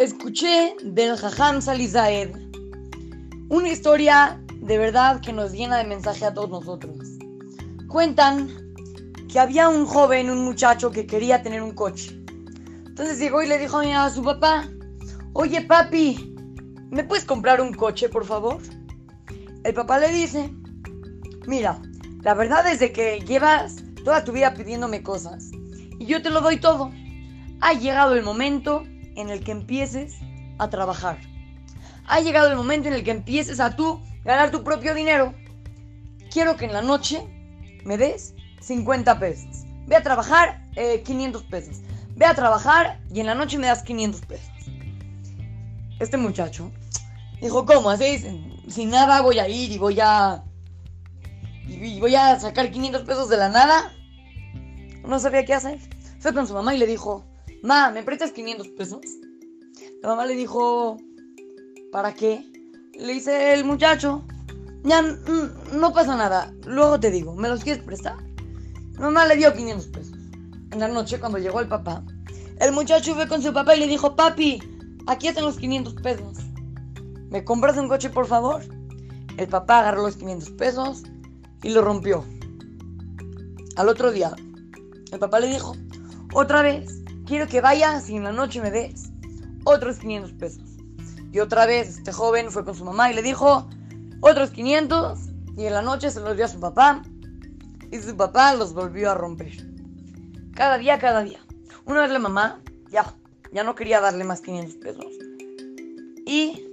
Escuché del Jajam Salizaed una historia de verdad que nos llena de mensaje a todos nosotros. Cuentan que había un joven, un muchacho que quería tener un coche. Entonces llegó y le dijo a su papá, oye papi, ¿me puedes comprar un coche por favor? El papá le dice, mira, la verdad es de que llevas toda tu vida pidiéndome cosas y yo te lo doy todo. Ha llegado el momento en el que empieces a trabajar. Ha llegado el momento en el que empieces a tú ganar tu propio dinero. Quiero que en la noche me des 50 pesos. Ve a trabajar 500 eh, pesos. Ve a trabajar y en la noche me das 500 pesos. Este muchacho dijo, ¿cómo? Así, sin nada voy a ir y voy a... Y voy a sacar 500 pesos de la nada. No sabía qué hacer. Fue con su mamá y le dijo, Ma, ¿me prestas 500 pesos? La mamá le dijo, ¿para qué? Le dice el muchacho, ya no pasa nada, luego te digo, ¿me los quieres prestar? La mamá le dio 500 pesos. En la noche, cuando llegó el papá, el muchacho fue con su papá y le dijo, papi, aquí están los 500 pesos. ¿Me compras un coche, por favor? El papá agarró los 500 pesos y lo rompió. Al otro día, el papá le dijo, otra vez, quiero que vayas y en la noche me des otros 500 pesos. Y otra vez este joven fue con su mamá y le dijo otros 500 y en la noche se los dio a su papá y su papá los volvió a romper. Cada día, cada día. Una vez la mamá ya, ya no quería darle más 500 pesos y,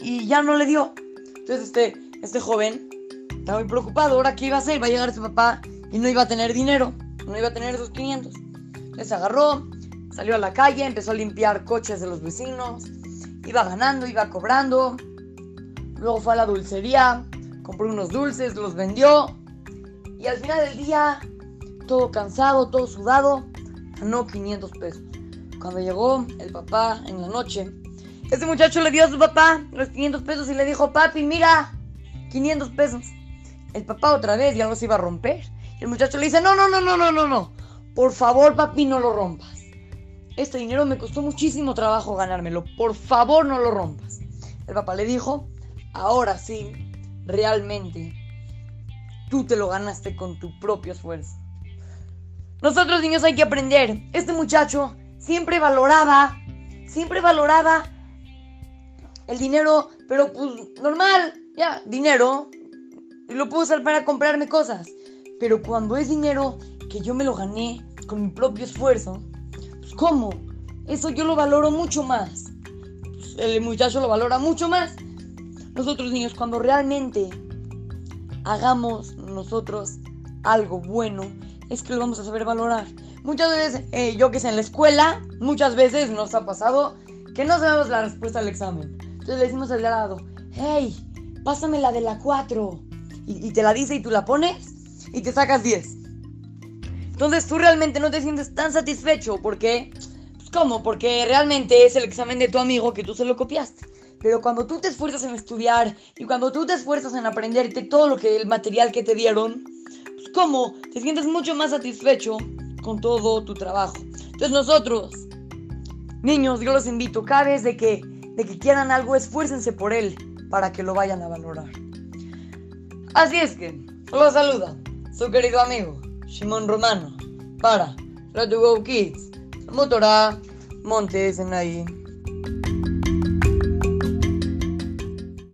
y ya no le dio. Entonces este, este joven estaba muy preocupado. Ahora qué iba a hacer, va a llegar su papá y no iba a tener dinero, no iba a tener esos 500. Les agarró, Salió a la calle, empezó a limpiar coches de los vecinos, iba ganando, iba cobrando. Luego fue a la dulcería, compró unos dulces, los vendió. Y al final del día, todo cansado, todo sudado, ganó 500 pesos. Cuando llegó el papá en la noche, ese muchacho le dio a su papá los 500 pesos y le dijo, papi, mira, 500 pesos. El papá otra vez ya los iba a romper. El muchacho le dice, no, no, no, no, no, no, no. Por favor, papi, no lo rompas. Este dinero me costó muchísimo trabajo ganármelo. Por favor, no lo rompas. El papá le dijo, ahora sí, realmente, tú te lo ganaste con tu propio esfuerzo. Nosotros niños hay que aprender. Este muchacho siempre valoraba, siempre valoraba el dinero, pero pues normal, ya, dinero. Y lo puedo usar para comprarme cosas. Pero cuando es dinero que yo me lo gané con mi propio esfuerzo, ¿Cómo? Eso yo lo valoro mucho más. El muchacho lo valora mucho más. Nosotros niños, cuando realmente hagamos nosotros algo bueno, es que lo vamos a saber valorar. Muchas veces, eh, yo que sé, en la escuela, muchas veces nos ha pasado que no sabemos la respuesta al examen. Entonces le decimos al lado, hey, pásame la de la 4. Y, y te la dice y tú la pones y te sacas 10. Entonces tú realmente no te sientes tan satisfecho porque... Pues ¿Cómo? Porque realmente es el examen de tu amigo que tú se lo copiaste. Pero cuando tú te esfuerzas en estudiar y cuando tú te esfuerzas en aprenderte todo lo que el material que te dieron, pues ¿cómo? Te sientes mucho más satisfecho con todo tu trabajo. Entonces nosotros, niños, yo los invito, cada vez de que, de que quieran algo, esfuércense por él para que lo vayan a valorar. Así es que, los saluda su querido amigo Simón Romano, para Radio Go Kids, Motorá, Montes en ahí.